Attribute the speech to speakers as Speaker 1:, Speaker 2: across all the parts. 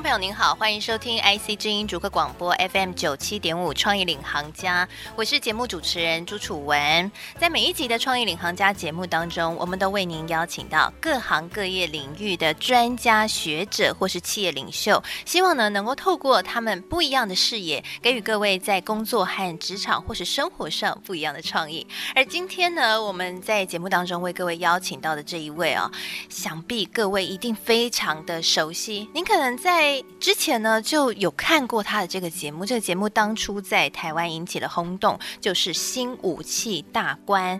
Speaker 1: 朋友您好，欢迎收听 IC 之音逐客广播 FM 九七点五创意领航家，我是节目主持人朱楚文。在每一集的创意领航家节目当中，我们都为您邀请到各行各业领域的专家学者或是企业领袖，希望呢能够透过他们不一样的视野，给予各位在工作和职场或是生活上不一样的创意。而今天呢，我们在节目当中为各位邀请到的这一位啊，想必各位一定非常的熟悉，您可能在。之前呢，就有看过他的这个节目。这个节目当初在台湾引起了轰动，就是《新武器大观》。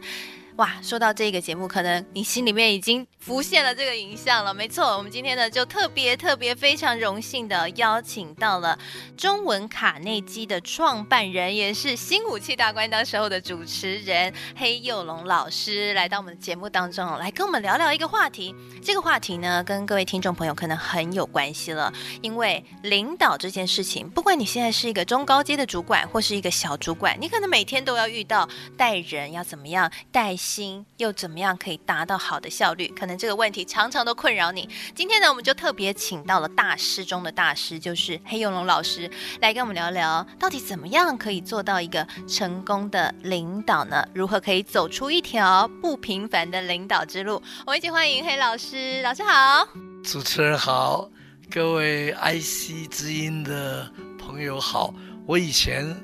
Speaker 1: 哇，说到这个节目，可能你心里面已经浮现了这个影像了。没错，我们今天呢就特别特别非常荣幸的邀请到了中文卡内基的创办人，也是《新武器大观》当时候的主持人黑幼龙老师，来到我们的节目当中，来跟我们聊聊一个话题。这个话题呢，跟各位听众朋友可能很有关系了，因为领导这件事情，不管你现在是一个中高阶的主管，或是一个小主管，你可能每天都要遇到带人要怎么样带。心又怎么样可以达到好的效率？可能这个问题常常都困扰你。今天呢，我们就特别请到了大师中的大师，就是黑幼龙老师，来跟我们聊聊，到底怎么样可以做到一个成功的领导呢？如何可以走出一条不平凡的领导之路？我们一起欢迎黑老师，老师好，
Speaker 2: 主持人好，各位 IC 之音的朋友好。我以前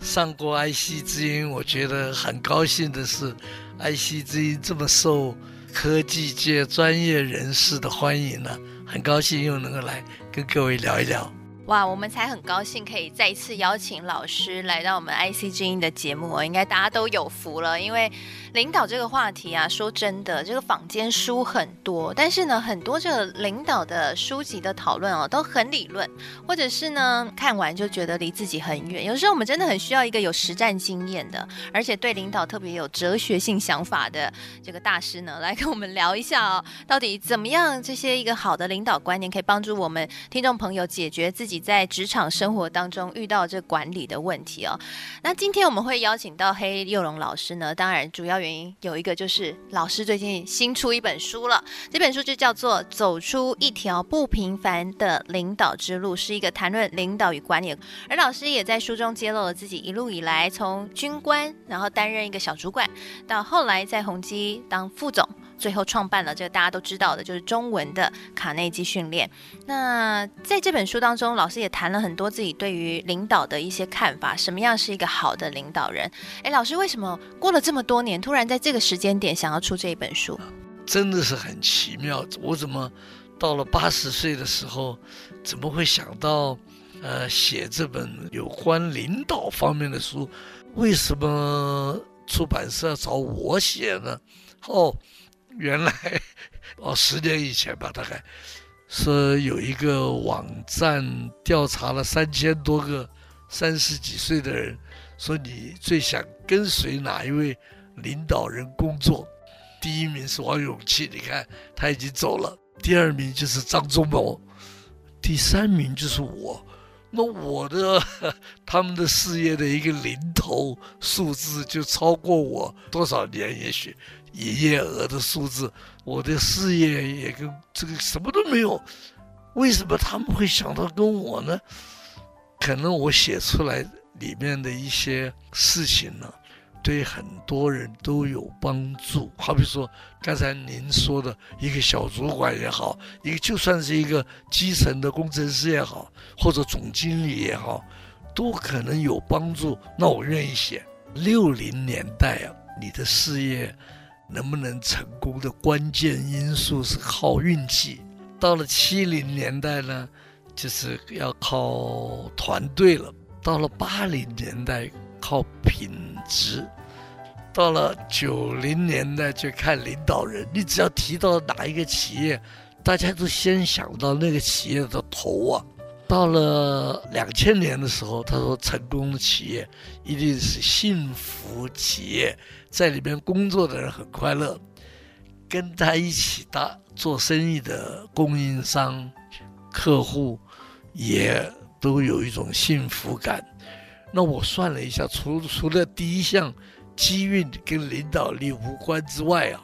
Speaker 2: 上过 IC 之音，我觉得很高兴的是。ICG 这么受科技界专业人士的欢迎呢，很高兴又能够来跟各位聊一聊。
Speaker 1: 哇，我们才很高兴可以再一次邀请老师来到我们 IC 之音的节目哦，应该大家都有福了，因为领导这个话题啊，说真的，这个坊间书很多，但是呢，很多这个领导的书籍的讨论哦，都很理论，或者是呢，看完就觉得离自己很远。有时候我们真的很需要一个有实战经验的，而且对领导特别有哲学性想法的这个大师呢，来跟我们聊一下哦，到底怎么样这些一个好的领导观念可以帮助我们听众朋友解决自己。在职场生活当中遇到这管理的问题哦，那今天我们会邀请到黑幼龙老师呢，当然主要原因有一个就是老师最近新出一本书了，这本书就叫做《走出一条不平凡的领导之路》，是一个谈论领导与管理，而老师也在书中揭露了自己一路以来从军官，然后担任一个小主管，到后来在宏基当副总。最后创办了这个大家都知道的，就是中文的卡内基训练。那在这本书当中，老师也谈了很多自己对于领导的一些看法，什么样是一个好的领导人？哎，老师为什么过了这么多年，突然在这个时间点想要出这一本书？
Speaker 2: 真的是很奇妙。我怎么到了八十岁的时候，怎么会想到呃写这本有关领导方面的书？为什么出版社找我写呢？哦。原来哦，十年以前吧，大概说有一个网站调查了三千多个三十几岁的人，说你最想跟随哪一位领导人工作？第一名是王永庆，你看他已经走了；第二名就是张忠谋，第三名就是我。那我的他们的事业的一个零头数字就超过我多少年？也许。营业额的数字，我的事业也跟这个什么都没有，为什么他们会想到跟我呢？可能我写出来里面的一些事情呢，对很多人都有帮助。好比说刚才您说的一个小主管也好，一个就算是一个基层的工程师也好，或者总经理也好，都可能有帮助。那我愿意写。六零年代啊，你的事业。能不能成功的关键因素是靠运气。到了七零年代呢，就是要靠团队了。到了八零年代靠品质。到了九零年代就看领导人。你只要提到哪一个企业，大家都先想到那个企业的头啊。到了两千年的时候，他说成功的企业一定是幸福企业，在里面工作的人很快乐，跟他一起搭做生意的供应商客户也都有一种幸福感。那我算了一下，除除了第一项机运跟领导力无关之外啊，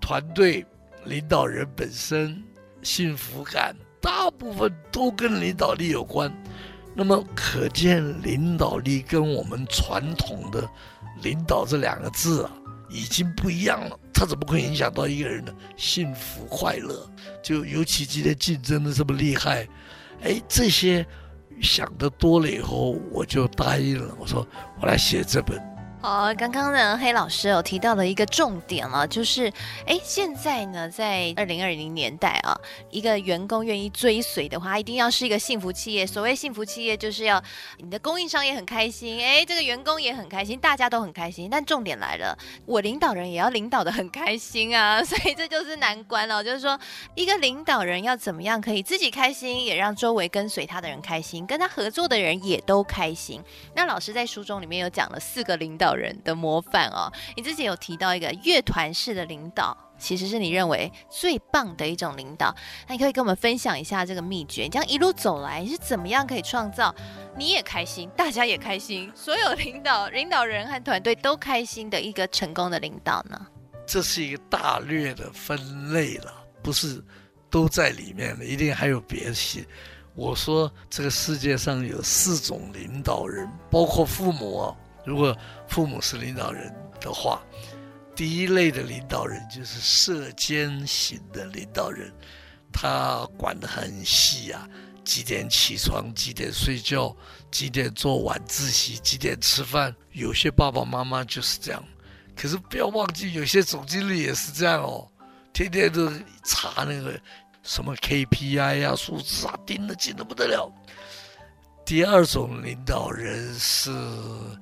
Speaker 2: 团队领导人本身幸福感大部分都跟领导力有关。那么可见，领导力跟我们传统的“领导”这两个字啊，已经不一样了。它怎么会影响到一个人的幸福快乐？就尤其今天竞争的这么厉害，哎，这些。想的多了以后，我就答应了。我说，我来写这本。
Speaker 1: 好，刚刚呢，黑老师有提到了一个重点了，就是，哎，现在呢，在二零二零年代啊，一个员工愿意追随的话，一定要是一个幸福企业。所谓幸福企业，就是要你的供应商也很开心，哎，这个员工也很开心，大家都很开心。但重点来了，我领导人也要领导的很开心啊，所以这就是难关了。就是说，一个领导人要怎么样可以自己开心，也让周围跟随他的人开心，跟他合作的人也都开心。那老师在书中里面有讲了四个领导人的模范哦，你之前有提到一个乐团式的领导，其实是你认为最棒的一种领导。那你可以跟我们分享一下这个秘诀，你这样一路走来，是怎么样可以创造你也开心，大家也开心，所有领导领导人和团队都开心的一个成功的领导呢？
Speaker 2: 这是一个大略的分类了，不是都在里面的，一定还有别的。我说这个世界上有四种领导人，包括父母。如果父母是领导人的话，第一类的领导人就是射箭型的领导人，他管得很细啊，几点起床，几点睡觉，几点做晚自习，几点吃饭。有些爸爸妈妈就是这样，可是不要忘记，有些总经理也是这样哦，天天都查那个什么 KPI 呀、数字啊，盯得紧得不得了。第二种领导人是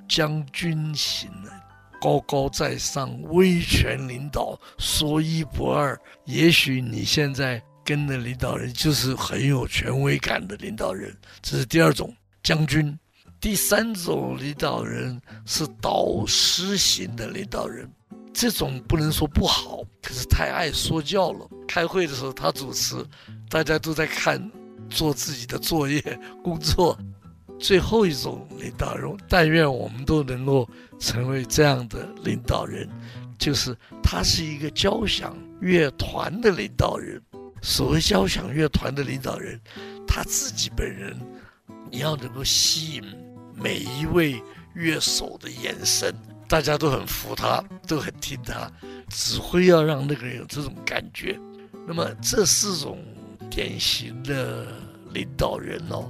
Speaker 2: 将军型的，高高在上，威权领导，说一不二。也许你现在跟的领导人就是很有权威感的领导人，这是第二种将军。第三种领导人是导师型的领导人，这种不能说不好，可是太爱说教了。开会的时候他主持，大家都在看，做自己的作业工作。最后一种领导人，但愿我们都能够成为这样的领导人，就是他是一个交响乐团的领导人。所谓交响乐团的领导人，他自己本人，你要能够吸引每一位乐手的眼神，大家都很服他，都很听他指挥，要让那个人有这种感觉。那么这四种典型的领导人哦。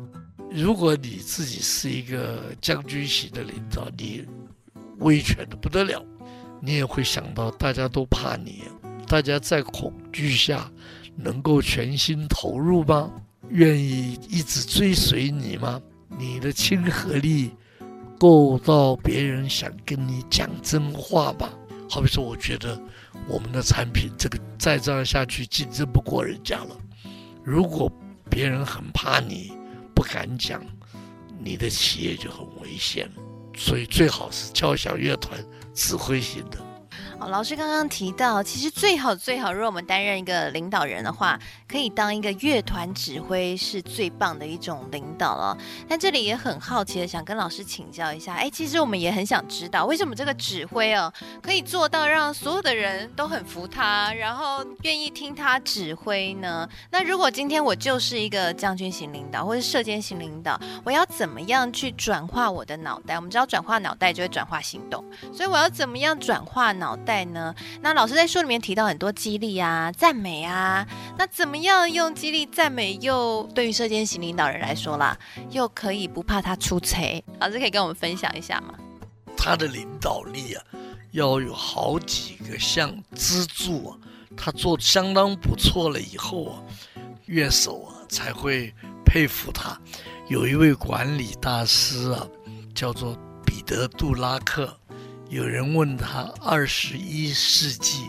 Speaker 2: 如果你自己是一个将军型的领导，你威权的不得了，你也会想到大家都怕你，大家在恐惧下能够全心投入吗？愿意一直追随你吗？你的亲和力够到别人想跟你讲真话吗？好比说，我觉得我们的产品这个再这样下去竞争不过人家了。如果别人很怕你。不敢讲，你的企业就很危险，所以最好是交响乐团指挥型的。
Speaker 1: 哦，老师刚刚提到，其实最好最好，如果我们担任一个领导人的话，可以当一个乐团指挥，是最棒的一种领导了。但这里也很好奇的，想跟老师请教一下，哎，其实我们也很想知道，为什么这个指挥哦，可以做到让所有的人都很服他，然后愿意听他指挥呢？那如果今天我就是一个将军型领导，或是射箭型领导，我要怎么样去转化我的脑袋？我们知道转化脑袋就会转化行动，所以我要怎么样转化脑？在呢，那老师在书里面提到很多激励啊、赞美啊，那怎么样用激励、赞美，又对于射箭型领导人来说啦，又可以不怕他出错？老师可以跟我们分享一下吗？
Speaker 2: 他的领导力啊，要有好几个项支柱啊，他做相当不错了以后啊，乐手啊才会佩服他。有一位管理大师啊，叫做彼得·杜拉克。有人问他，二十一世纪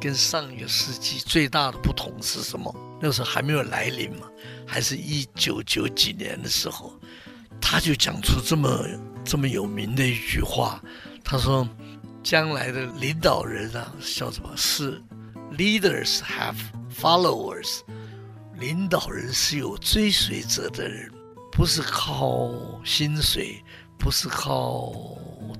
Speaker 2: 跟上一个世纪最大的不同是什么？那时候还没有来临嘛，还是一九九几年的时候，他就讲出这么这么有名的一句话，他说：“将来的领导人啊，叫什么？是 leaders have followers。领导人是有追随者的人，不是靠薪水，不是靠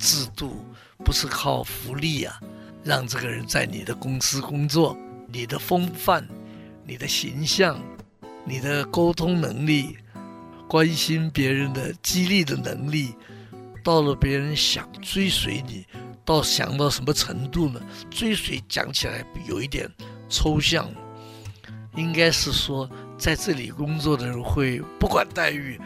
Speaker 2: 制度，不是靠福利啊，让这个人在你的公司工作，你的风范、你的形象、你的沟通能力、关心别人的激励的能力，到了别人想追随你，到想到什么程度呢？追随讲起来有一点抽象。应该是说，在这里工作的人会不管待遇，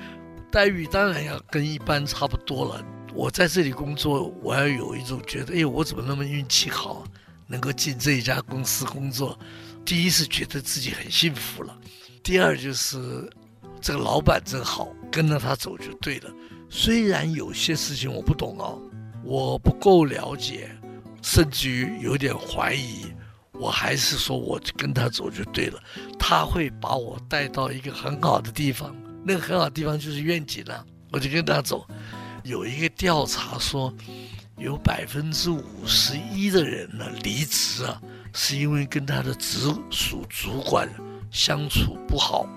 Speaker 2: 待遇当然要跟一般差不多了。我在这里工作，我要有一种觉得，哎，我怎么那么运气好，能够进这一家公司工作？第一是觉得自己很幸福了，第二就是这个老板真好，跟着他走就对了。虽然有些事情我不懂哦，我不够了解，甚至于有点怀疑。我还是说，我跟他走就对了。他会把我带到一个很好的地方，那个很好的地方就是愿景了。我就跟他走。有一个调查说，有百分之五十一的人呢离职啊，是因为跟他的直属主管相处不好。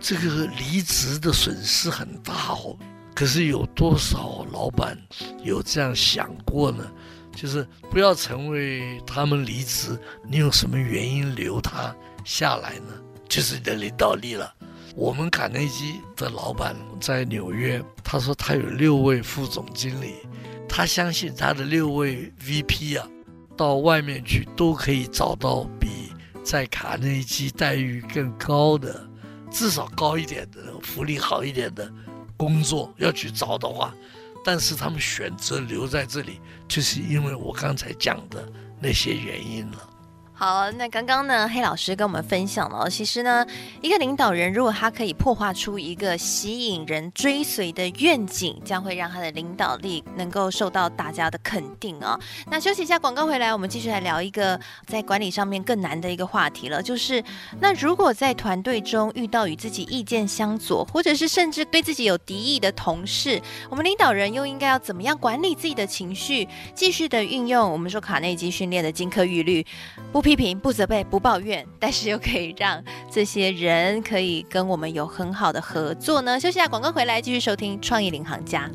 Speaker 2: 这个离职的损失很大哦。可是有多少老板有这样想过呢？就是不要成为他们离职，你有什么原因留他下来呢？就是你的领导力了。我们卡内基的老板在纽约，他说他有六位副总经理，他相信他的六位 VP 啊，到外面去都可以找到比在卡内基待遇更高的，至少高一点的，福利好一点的工作要去找的话。但是他们选择留在这里，就是因为我刚才讲的那些原因了。
Speaker 1: 好，那刚刚呢，黑老师跟我们分享了，其实呢，一个领导人如果他可以破画出一个吸引人追随的愿景，将会让他的领导力能够受到大家的肯定啊、那休息一下，广告回来，我们继续来聊一个在管理上面更难的一个话题了，就是那如果在团队中遇到与自己意见相左，或者是甚至对自己有敌意的同事，我们领导人又应该要怎么样管理自己的情绪，继续的运用我们说卡内基训练的金科玉律，不。批评不责备不抱怨，但是又可以让这些人可以跟我们有很好的合作呢。休息下广告回来，继续收听创意领航家。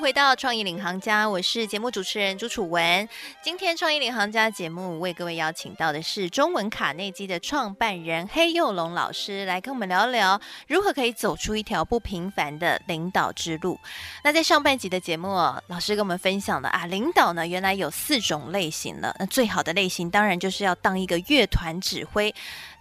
Speaker 1: 回到创意领航家，我是节目主持人朱楚文。今天创意领航家节目为各位邀请到的是中文卡内基的创办人黑幼龙老师，来跟我们聊聊如何可以走出一条不平凡的领导之路。那在上半集的节目，老师跟我们分享的啊，领导呢原来有四种类型了。那最好的类型当然就是要当一个乐团指挥。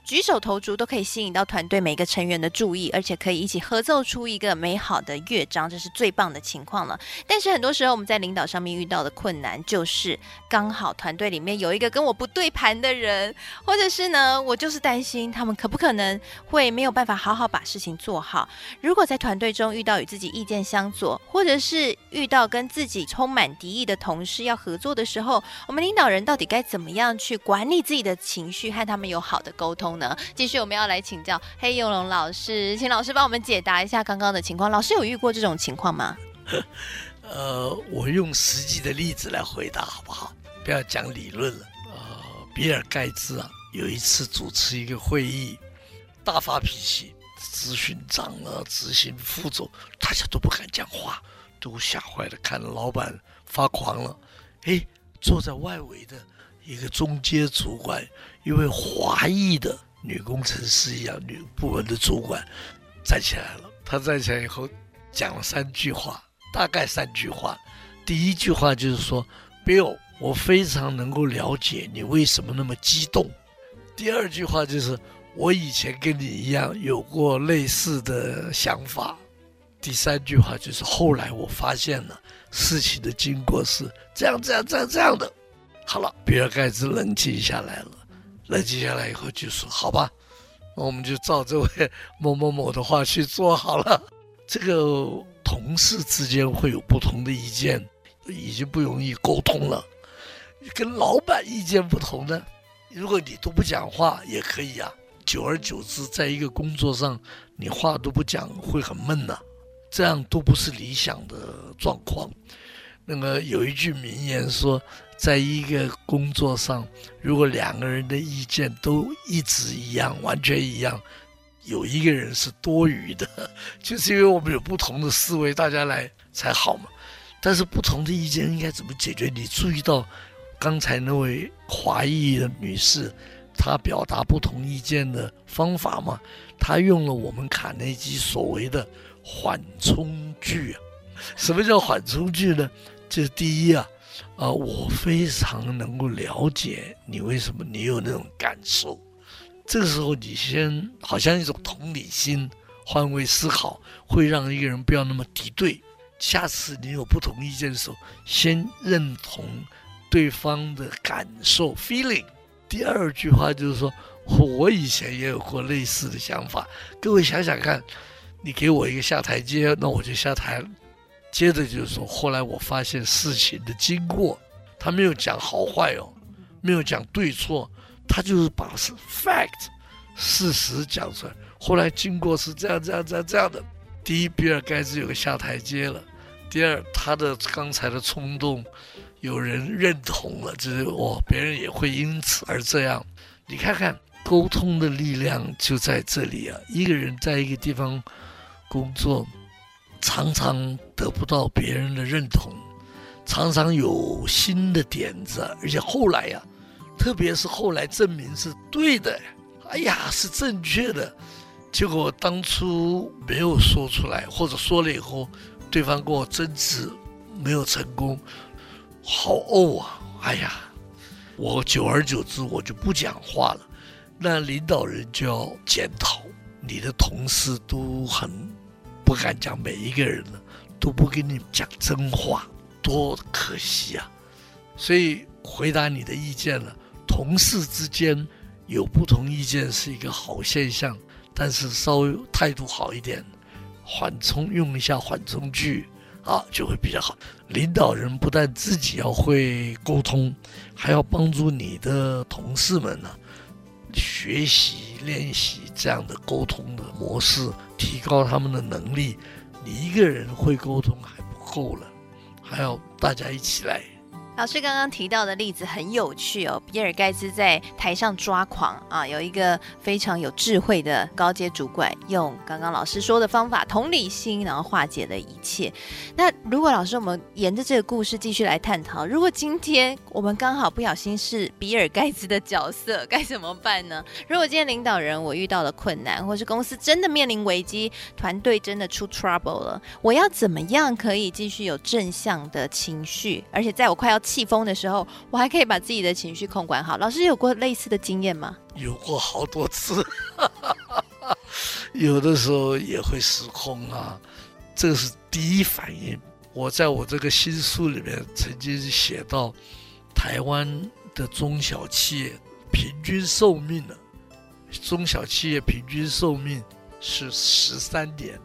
Speaker 1: 举手投足都可以吸引到团队每个成员的注意，而且可以一起合奏出一个美好的乐章，这是最棒的情况了。但是很多时候我们在领导上面遇到的困难，就是刚好团队里面有一个跟我不对盘的人，或者是呢，我就是担心他们可不可能会没有办法好好把事情做好。如果在团队中遇到与自己意见相左，或者是遇到跟自己充满敌意的同事要合作的时候，我们领导人到底该怎么样去管理自己的情绪，和他们有好的沟通？呢，继续我们要来请教黑幼龙老师，请老师帮我们解答一下刚刚的情况。老师有遇过这种情况吗？
Speaker 2: 呃，我用实际的例子来回答好不好？不要讲理论了。呃，比尔盖茨啊，有一次主持一个会议，大发脾气，执行长啊，执行副总，大家都不敢讲话，都吓坏了，看老板发狂了。哎，坐在外围的一个中阶主管，一位华裔的。女工程师一样，女部门的主管站起来了。她站起来以后讲了三句话，大概三句话。第一句话就是说：“Bill，我非常能够了解你为什么那么激动。”第二句话就是：“我以前跟你一样有过类似的想法。”第三句话就是：“后来我发现了事情的经过是这样、这样、这样、这样的。”好了，比尔盖茨冷静下来了。冷静下来以后就说：“好吧，我们就照这位某某某的话去做好了。这个同事之间会有不同的意见，已经不容易沟通了。跟老板意见不同呢，如果你都不讲话也可以啊。久而久之，在一个工作上，你话都不讲会很闷呐、这样都不是理想的状况。那个有一句名言说，在一个工作上，如果两个人的意见都一直一样，完全一样，有一个人是多余的，就是因为我们有不同的思维，大家来才好嘛。但是不同的意见应该怎么解决？你注意到刚才那位华裔的女士，她表达不同意见的方法吗？她用了我们卡内基所谓的缓冲句。什么叫缓冲句呢？这是第一啊，啊、我非常能够了解你为什么你有那种感受。这个时候你先好像一种同理心，换位思考，会让一个人不要那么敌对。下次你有不同意见的时候，先认同对方的感受 （feeling）。第二句话就是说，我以前也有过类似的想法。各位想想看，你给我一个下台阶，那我就下台。接着就是说，后来我发现事情的经过，他没有讲好坏哦，没有讲对错，他就是把是 fact 事实讲出来。后来经过是这样这样这样这样的。第一，比尔盖茨有个下台阶了。第二，他的刚才的冲动，有人认同了，就是哦，别人也会因此而这样。你看看沟通的力量就在这里啊！一个人在一个地方工作，常常得不到别人的认同，常常有新的点子，而且后来呀，特别是后来证明是对的，哎呀，是正确的，结果当初没有说出来，或者说了以后。对方跟我争执，没有成功，好怄啊！哎呀，我久而久之我就不讲话了。那领导人就要检讨，你的同事都很不敢讲，每一个人了都不跟你讲真话，多可惜啊！所以回答你的意见了，同事之间有不同意见是一个好现象，但是稍微态度好一点。缓冲，用一下缓冲句，啊，就会比较好。领导人不但自己要会沟通，还要帮助你的同事们呢，学习练习这样的沟通的模式，提高他们的能力。你一个人会沟通还不够了，还要大家一起来。
Speaker 1: 老师刚刚提到的例子很有趣哦，比尔盖茨在台上抓狂啊，有一个非常有智慧的高阶主管，用刚刚老师说的方法，同理心，然后化解了一切。那如果老师，我们沿着这个故事继续来探讨，如果今天我们刚好不小心是比尔盖茨的角色，该怎么办呢？如果今天领导人我遇到了困难，或是公司真的面临危机，团队真的出 trouble 了，我要怎么样可以继续有正向的情绪，而且在我快要气疯的时候，我还可以把自己的情绪控管好。老师有过类似的经验吗？
Speaker 2: 有过好多次，有的时候也会失控啊。这是第一反应。我在我这个新书里面曾经写到，台湾的中小企业平均寿命呢，中小企业平均寿命是十三年，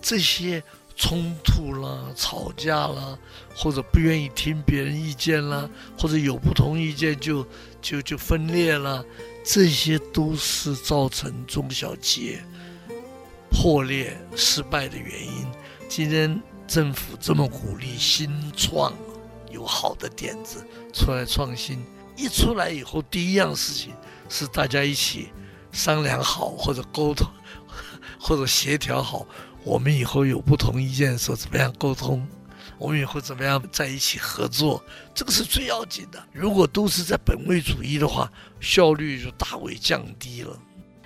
Speaker 2: 这些。冲突啦，吵架啦，或者不愿意听别人意见啦，或者有不同意见就就就分裂啦，这些都是造成中小企业破裂失败的原因。今天政府这么鼓励新创，有好的点子出来创新，一出来以后，第一样事情是大家一起商量好，或者沟通，或者协调好。我们以后有不同意见的时候，怎么样沟通？我们以后怎么样在一起合作？这个是最要紧的。如果都是在本位主义的话，效率就大为降低了。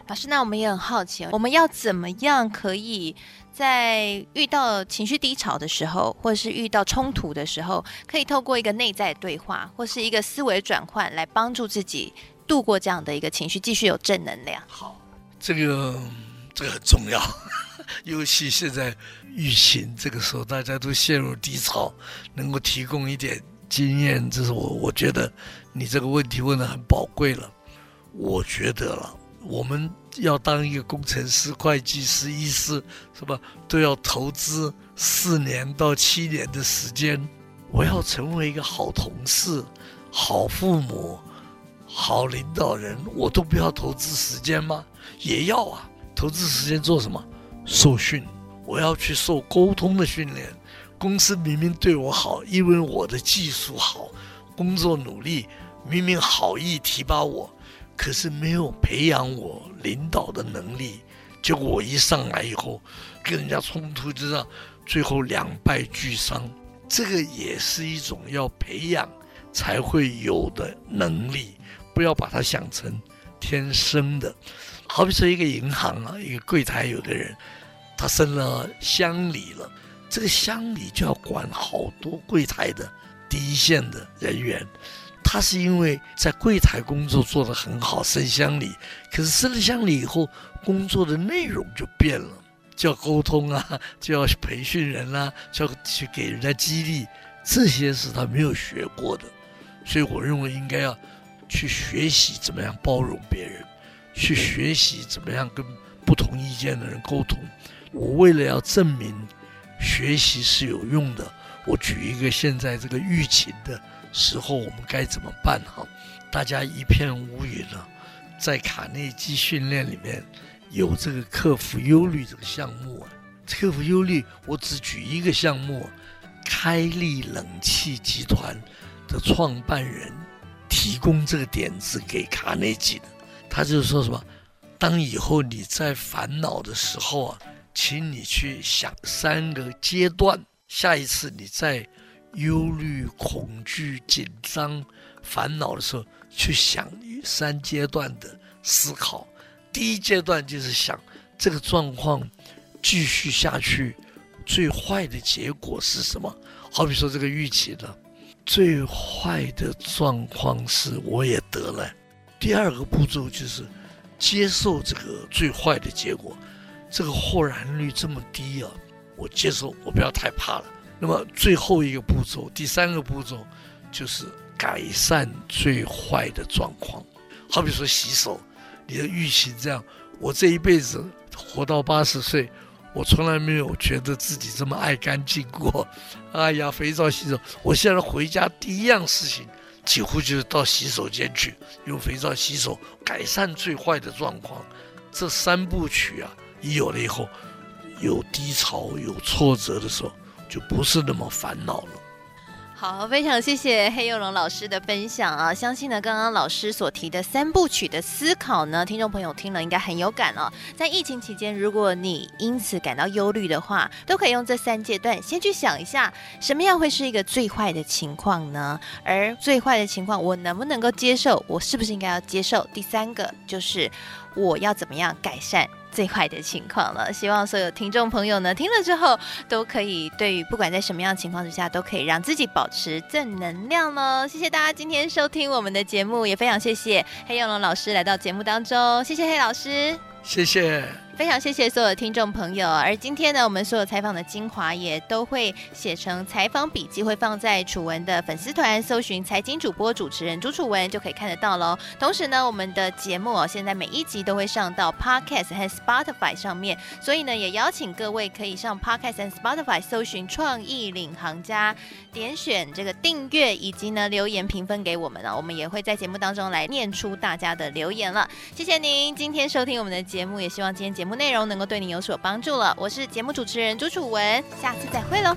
Speaker 1: 老师，那我们也很好奇，我们要怎么样可以在遇到情绪低潮的时候，或者是遇到冲突的时候，可以透过一个内在对话，或是一个思维转换，来帮助自己度过这样的一个情绪，继续有正能量？
Speaker 2: 好，这个这个很重要。尤其现在疫情这个时候，大家都陷入低潮，能够提供一点经验，这是我我觉得你这个问题问得很宝贵了。我觉得了，我们要当一个工程师、会计师、医师，是吧？都要投资四年到七年的时间。我要成为一个好同事、好父母、好领导人，我都不要投资时间吗？也要啊！投资时间做什么？受训，我要去受沟通的训练。公司明明对我好，因为我的技术好，工作努力，明明好意提拔我，可是没有培养我领导的能力。结果我一上来以后，跟人家冲突就这样，最后两败俱伤。这个也是一种要培养才会有的能力，不要把它想成天生的。好比说一个银行啊，一个柜台有个人，他升了乡里了，这个乡里就要管好多柜台的第一线的人员。他是因为在柜台工作做得很好，升乡里，可是升了乡里以后，工作的内容就变了，就要沟通啊，就要培训人啊，就要去给人家激励，这些是他没有学过的，所以我认为应该要去学习怎么样包容别人，去学习怎么样跟不同意见的人沟通。我为了要证明学习是有用的，我举一个现在这个疫情的时候，我们该怎么办？哈，大家一片乌云了，在卡内基训练里面有这个克服忧虑这个项目啊。克服忧虑，我只举一个项目：开利冷气集团的创办人提供这个点子给卡内基的。他就是说什么？当以后你在烦恼的时候啊，请你去想三个阶段，下一次你在。忧虑、恐惧、紧张、烦恼的时候，去想三阶段的思考。第一阶段就是想这个状况继续下去，最坏的结果是什么？好比说这个预期的，最坏的状况是我也得了。第二个步骤就是接受这个最坏的结果。这个豁然率这么低啊，我接受，我不要太怕了。那么最后一个步骤，第三个步骤，就是改善最坏的状况。好比说洗手，你的预期这样，我这一辈子活到八十岁，我从来没有觉得自己这么爱干净过。哎呀，肥皂洗手，我现在回家第一样事情，几乎就是到洗手间去用肥皂洗手，改善最坏的状况。这三部曲啊，一有了以后，有低潮、有挫折的时候。就不是那么烦恼了。
Speaker 1: 好，非常谢谢黑幼龙老师的分享啊！相信呢，刚刚老师所提的三部曲的思考呢，听众朋友听了应该很有感哦。在疫情期间，如果你因此感到忧虑的话，都可以用这三阶段先去想一下，什么样会是一个最坏的情况呢？而最坏的情况，我能不能够接受？我是不是应该要接受？第三个就是我要怎么样改善？最坏的情况了，希望所有听众朋友呢，听了之后都可以对于不管在什么样的情况之下，都可以让自己保持正能量呢。谢谢大家今天收听我们的节目，也非常谢谢黑永龙老师来到节目当中，谢谢黑老师，
Speaker 2: 谢谢。
Speaker 1: 非常谢谢所有的听众朋友，而今天呢，我们所有采访的精华也都会写成采访笔记，会放在楚文的粉丝团，搜寻财经主播主持人朱楚文就可以看得到喽。同时呢，我们的节目哦，现在每一集都会上到 Podcast 和 Spotify 上面，所以呢，也邀请各位可以上 Podcast 和 Spotify 搜寻创意领航家，点选这个订阅，以及呢留言评分给我们啊，我们也会在节目当中来念出大家的留言了。谢谢您今天收听我们的节目，也希望今天节目节目内容能够对你有所帮助了。我是节目主持人朱楚文，下次再会喽。